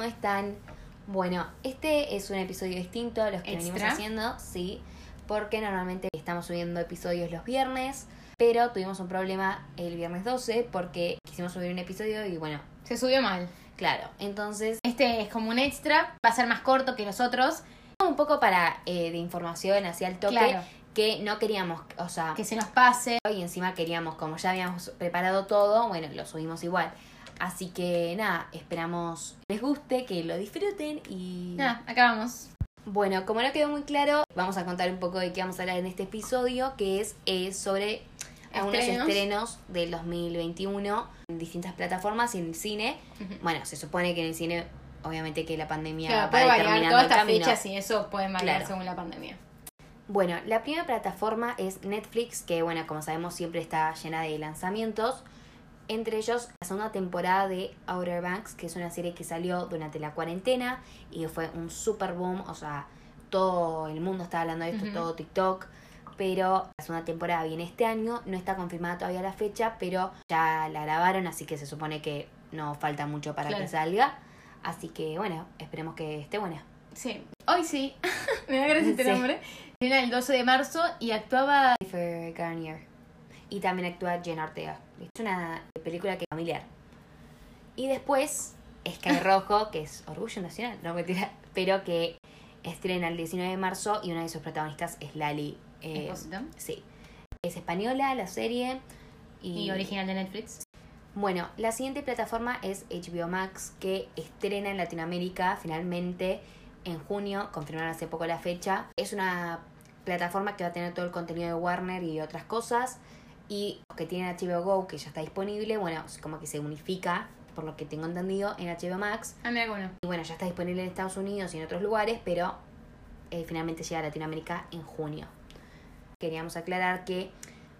¿cómo están? Bueno, este es un episodio distinto a los que venimos Extra. haciendo, sí, porque normalmente estamos subiendo episodios los viernes, pero tuvimos un problema el viernes 12 porque quisimos subir un episodio y bueno, Se subió mal. claro, entonces Este es como un extra, va a ser más corto que los otros. un poco para eh, de información hacia el toque Claro. que no queríamos, o sea, Que se nos pase. y encima queríamos, como ya habíamos preparado todo, bueno, lo subimos igual. Así que nada, esperamos les guste, que lo disfruten y... Nada, acá vamos. Bueno, como no quedó muy claro, vamos a contar un poco de qué vamos a hablar en este episodio, que es eh, sobre algunos Estrenos. estrenos del 2021 en distintas plataformas y en el cine. Bueno, se supone que en el cine, obviamente que la pandemia Claro, va puede variar determinando todas estas fechas y eso puede variar Claro. según la pandemia. Bueno, la primera plataforma es Netflix, que bueno, como sabemos siempre está llena de lanzamientos. Entre ellos, la segunda temporada de Outer Banks, que es una serie que salió durante la cuarentena y fue un super boom. O sea, todo el mundo estaba hablando de esto, todo TikTok. Pero la segunda temporada viene este año, no está confirmada todavía la fecha, pero ya la grabaron, así que se supone que no falta mucho para Claro. que salga. Así que bueno, esperemos que esté buena. Sí. Hoy sí. Me da gracia este Sí. nombre. Viene el 12 de marzo y actuaba. Jennifer Garnier. Y también actúa Jen Ortega. Es una película que es familiar. Y después, Sky Rojo, que es Orgullo Nacional, no mentira, pero que estrena el 19 de marzo y una de sus protagonistas es Lali. eh, sí. Es española la serie. Y, Y original de Netflix. bueno, la siguiente plataforma es HBO Max, que estrena en Latinoamérica finalmente en junio, confirmaron hace poco la fecha. Es una plataforma que va a tener todo el contenido de Warner y otras cosas. Y los que tienen HBO Go, que ya está disponible, bueno, como que se unifica, por lo que tengo entendido, en HBO Max. Ah, mira bueno. Y bueno, ya está disponible en Estados Unidos y en otros lugares, pero eh, finalmente llega a Latinoamérica en junio. Queríamos aclarar que,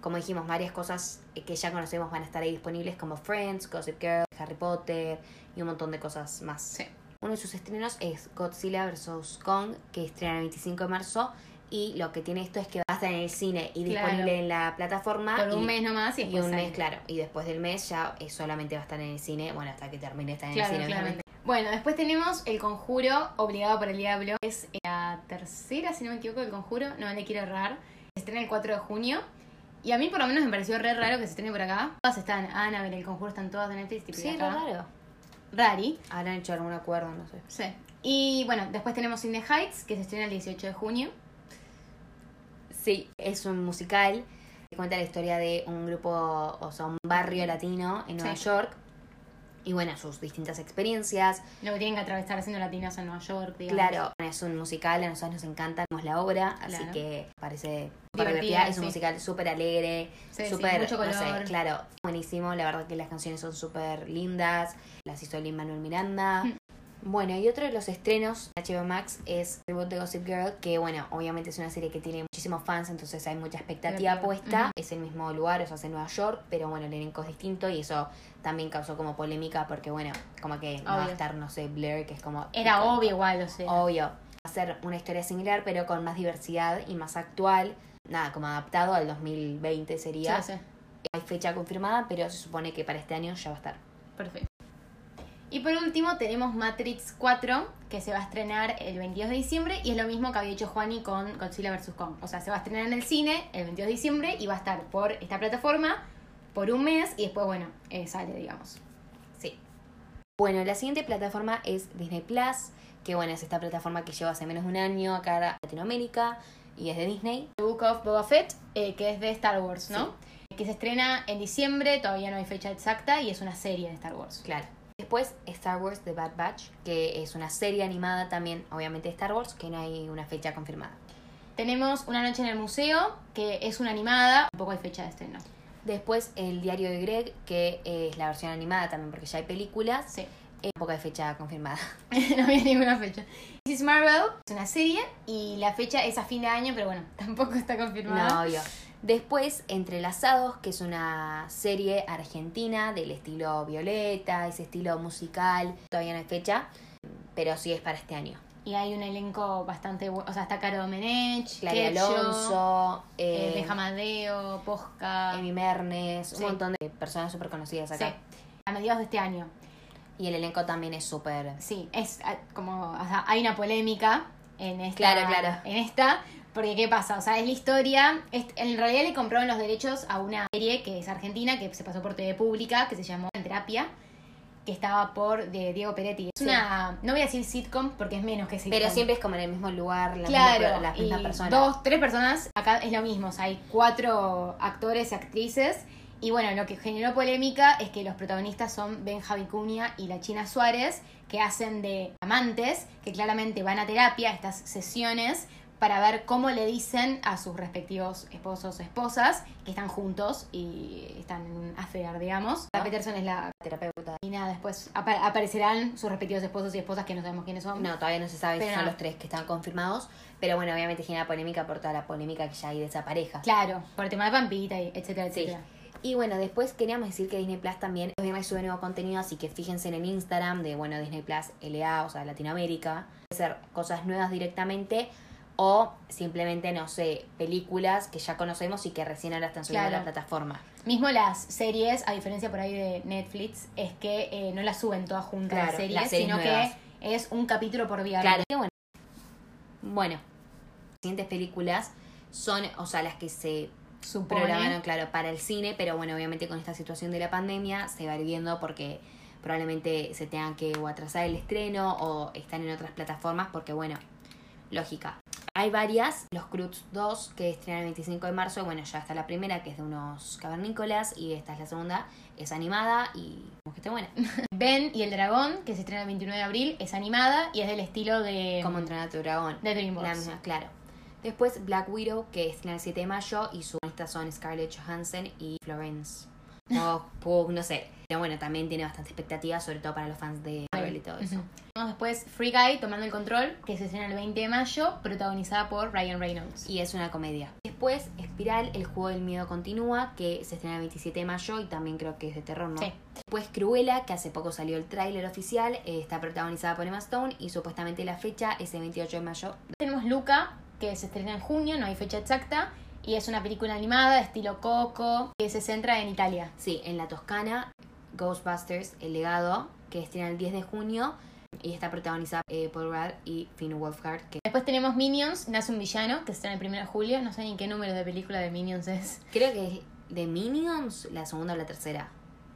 como dijimos, varias cosas eh, que ya conocemos van a estar ahí disponibles, como Friends, Gossip Girl, Harry Potter y un montón de cosas más. Sí. Uno de sus estrenos es Godzilla vs. Kong, que estrena el 25 de marzo. Y lo que tiene esto es que en el cine y Claro. disponible en la plataforma. Por un y- mes nomás y un sale. mes, claro. Y después del mes ya eh, solamente va a estar en el cine. Bueno, hasta que termine estar en Claro, el cine, claramente. obviamente. Bueno, después tenemos El Conjuro, Obligado por el Diablo. Es la tercera, si no me equivoco, del Conjuro. No le quiero errar. Se estrena el 4 de junio. Y a mí por lo menos me pareció re raro que se estrene por acá. Todas están, Annabelle, El Conjuro están todas en Netflix. tipo, Sí, acá. raro. Rari. Habrán hecho algún acuerdo, no sé. Sí. Y bueno, después tenemos In the Heights, que se estrena el 18 de junio. Sí, es un musical que cuenta la historia de un grupo, o sea, un barrio latino en Nueva Sí. York. Y bueno, sus distintas experiencias. Lo que tienen que atravesar siendo latinos en Nueva York, digamos. Claro, es un musical, a nosotros nos encanta vemos la obra, así que parece súper Divertida. Es un sí. musical súper alegre, Sí, sí, súper, mucho no sé, color. claro, buenísimo. La verdad que las canciones son súper lindas, las hizo Lin Manuel Miranda. Mm. Bueno, y otro de los estrenos de HBO Max es Reboot de Gossip Girl, que bueno, obviamente es una serie que tiene muchísimos fans, entonces hay mucha expectativa puesta. Es el mismo lugar, o sea, es en Nueva York, pero bueno, el elenco es distinto y eso también causó como polémica porque bueno, como que no va a estar, no sé, Blair, que es como... Era obvio igual, o sea. Obvio. Va a ser una historia similar, pero con más diversidad y más actual. Nada, como adaptado al 2020 sería. Sí, sí. Hay fecha confirmada, pero se supone que para este año ya va a estar. Perfecto. Y por último tenemos Matrix 4, que se va a estrenar el 22 de diciembre y es lo mismo que había hecho Juani con Godzilla vs. Kong. O sea, se va a estrenar en el cine el 22 de diciembre y va a estar por esta plataforma por un mes y después, bueno, eh, sale, digamos. Sí. Bueno, la siguiente plataforma es Disney Plus, que bueno, es esta plataforma que lleva hace menos de un año acá a Latinoamérica y es de Disney. The Book of Boba Fett, eh, que es de Star Wars, ¿no? Que se estrena en diciembre, todavía no hay fecha exacta y es una serie de Star Wars. Claro. Después Star Wars The Bad Batch, que es una serie animada también, obviamente Star Wars, que no hay una fecha confirmada. Tenemos Una noche en el museo, que es una animada, tampoco hay fecha de estreno. Después el diario de Greg, que es la versión animada también, porque ya hay películas. Sí. Eh, poca fecha confirmada. no había ninguna fecha. This is Marvel es una serie y la fecha es a fin de año, pero bueno, tampoco está confirmada. No, obvio. Después, Entrelazados, que es una serie argentina del estilo Violeta, ese estilo musical. Todavía no hay fecha, pero sí es para este año. Y hay un elenco bastante bueno. O sea, está Caro Domenech, Quecho, Alonso, eh, eh, Benjamadeo, Posca. Emi Mernes, Sí. un montón de personas súper conocidas Sí, acá. a mediados de este año. Y el elenco también es súper... Sí, es ah, como, o sea, hay una polémica en esta. Claro, claro. En esta, porque ¿qué pasa? O sea, es la historia, es- en realidad le compraron los derechos a una serie que es argentina, que se pasó por TV Pública, que se llamó En Terapia, que estaba por de Diego Peretti. Es Sí. una, no voy a decir sitcom porque es menos que sitcom. Pero siempre es como en el mismo lugar, la Claro, misma, las mismas y personas. dos, tres personas, acá es lo mismo, o sea, hay cuatro actores y actrices. Y bueno, lo que generó polémica es que los protagonistas son Benja Vicuña y la China Suárez, que hacen de amantes, que claramente van a terapia, estas sesiones, para ver cómo le dicen a sus respectivos esposos o esposas que están juntos y están en un affair, digamos. La Peterson es la... terapeuta. Y nada, después apa- aparecerán sus respectivos esposos y esposas que no sabemos quiénes son. No, todavía no se sabe si son los tres que están confirmados. Pero bueno, obviamente genera polémica por toda la polémica que ya hay de esa pareja. Claro, por el tema de Pampita, y etcétera, Sí. etcétera. Y bueno, después queríamos decir que Disney Plus también sube nuevo contenido, así que fíjense en el Instagram de, bueno, Disney Plus LA, o sea, Latinoamérica. Ser cosas nuevas directamente o simplemente, no sé, películas que ya conocemos y que recién ahora están subiendo a la plataforma. Mismo las series, a diferencia por ahí de Netflix, es que eh, no las suben todas juntas Claro, las series, las series sino nuevas. que es un capítulo por viernes. Claro. Bueno, bueno, las siguientes películas son, o sea, las que se Supone. programaron, claro, para el cine, pero bueno, obviamente con esta situación de la pandemia se va viendo porque probablemente se tengan que o atrasar el estreno o están en otras plataformas porque bueno, lógica. Hay varias, los Cruz 2 que estrenan el 25 de marzo, bueno, ya está la primera que es de unos cavernícolas y esta es la segunda, es animada y como que está buena. Ben y el dragón, que se estrena el 29 de abril, es animada y es del estilo de, Como entrenar a tu dragón. de DreamWorks. La misma, claro. Después Black Widow, que estrena el 7 de mayo, y sus protagonistas son Scarlett Johansson y Florence. Pugh, no sé. Pero bueno, también tiene bastante expectativa, sobre todo para los fans de Marvel y todo eso. Tenemos después Free Guy, Tomando el Control, que se estrena el 20 de mayo, protagonizada por Ryan Reynolds. Y es una comedia. Después, Espiral, El Juego del Miedo Continúa, que se estrena el 27 de mayo y también creo que es de terror, ¿no? Sí. Después, Cruella, que hace poco salió el tráiler oficial, eh, está protagonizada por Emma Stone y supuestamente la fecha es el 28 de mayo. Tenemos Luca, que se estrena en junio, no hay fecha exacta, y es una película animada, estilo Coco, que se centra en Italia. Sí, en la Toscana, Ghostbusters, El Legado, que estrena el 10 de junio y está protagonizada eh, por Brad y Finn Wolfhard, que Después tenemos Minions, Nace un Villano, que estrena el 1 de julio. No sé ni en qué número de película de Minions es. creo que es de Minions, la segunda o la tercera.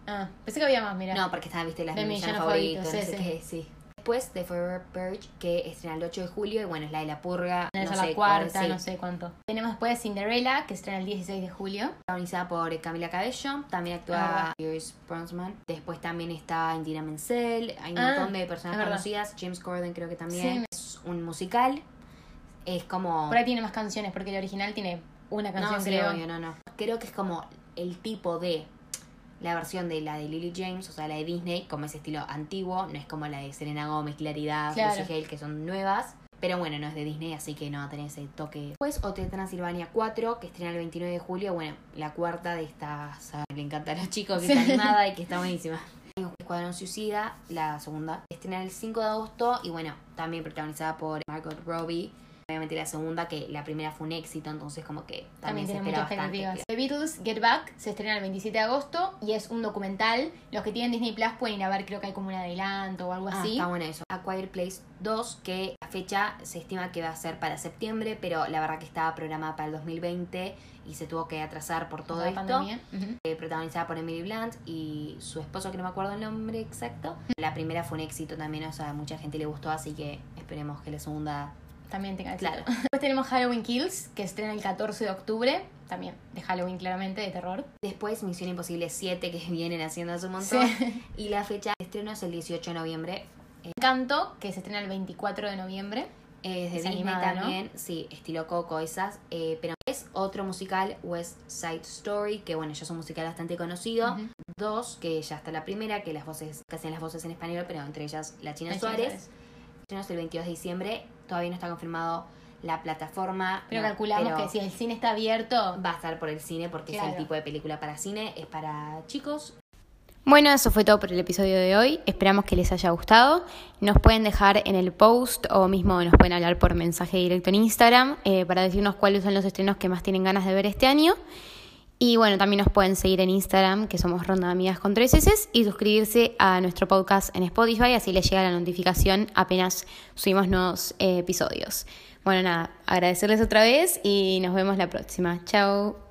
Ah, pensé que había más, mira. No, porque están, viste, las De de mi villanos villano favoritos, favorito, no sí, sé sí. qué, sí. Después de Forever Purge, que estrena el 8 de julio, y bueno, es la de la purga. No es sé la cuarta, cuál, sí. no sé cuánto. Tenemos después Cinderella, que estrena el 16 de julio. Protagonizada por Camila Cabello, también Ah, actúa Pierce Brosnan. Después también está Indira Menzel, hay un Ah, montón de personas conocidas. James Corden creo que también. Sí. Es un musical. Es como... Por ahí tiene más canciones, porque el original tiene una canción, no, creo. obvio, no, no. Creo que es como el tipo de la versión de la de Lily James, o sea, la de Disney, como ese estilo antiguo, no es como la de Selena Gomez, Claridad, Claro. Lucy Hale, que son nuevas. Pero bueno, no es de Disney, así que no va a tener ese toque. Después, Hotel Transilvania 4, que estrena el 29 de julio. Bueno, la cuarta de esta saga le encanta a los chicos, que Sí. está animada y que está buenísima. Escuadrón Suicida, la segunda, estrena el 5 de agosto y bueno, también protagonizada por Margot Robbie. Obviamente la segunda, que la primera fue un éxito, entonces como que También también, se tiene espera muchas bastante. expectativas. The Beatles, Get Back, se estrena el 27 de agosto y es un documental. Los que tienen Disney Plus pueden ir a ver, creo que hay como un adelanto o algo Ah, así. está bueno eso. A Quiet Place 2, que la fecha se estima que va a ser para septiembre, pero la verdad que estaba programada para el 2020 y se tuvo que atrasar por todo esto. pandemia. Ujú. Eh, protagonizada por Emily Blunt y su esposo, que no me acuerdo el nombre exacto. La primera fue un éxito también, o sea, a mucha gente le gustó, así que esperemos que la segunda... También tenga Claro. Después tenemos Halloween Kills, que estrena el 14 de octubre. También de Halloween, claramente, de terror. Después Misión Imposible 7, que vienen haciendo hace un montón. Sí. Y la fecha de estreno es el 18 de noviembre. Encanto, que se estrena el 24 de noviembre. Es de Es Disney animada, ¿no? también, sí, estilo Coco, esas. eh, pero es otro musical, West Side Story, que bueno, ya es un musical bastante conocido. Dos, que ya está la primera, que las voces, que hacen las voces en español, pero entre ellas la China La China Suárez. Suárez. Estreno es el 22 de diciembre, todavía no está confirmado la plataforma. Pero no, calculamos pero que si el cine está abierto. va a estar por el cine porque es el tipo de película para cine, es para chicos, Bueno, eso fue todo por el episodio de hoy. Esperamos que les haya gustado. Nos pueden dejar en el post o mismo nos pueden hablar por mensaje directo en Instagram eh, para decirnos cuáles son los estrenos que más tienen ganas de ver este año. Y bueno, también nos pueden seguir en Instagram, que somos Ronda Amigas con tres S, y suscribirse a nuestro podcast en Spotify, así les llega la notificación apenas subimos nuevos eh, episodios. Bueno, nada, agradecerles otra vez y nos vemos la próxima. Chao.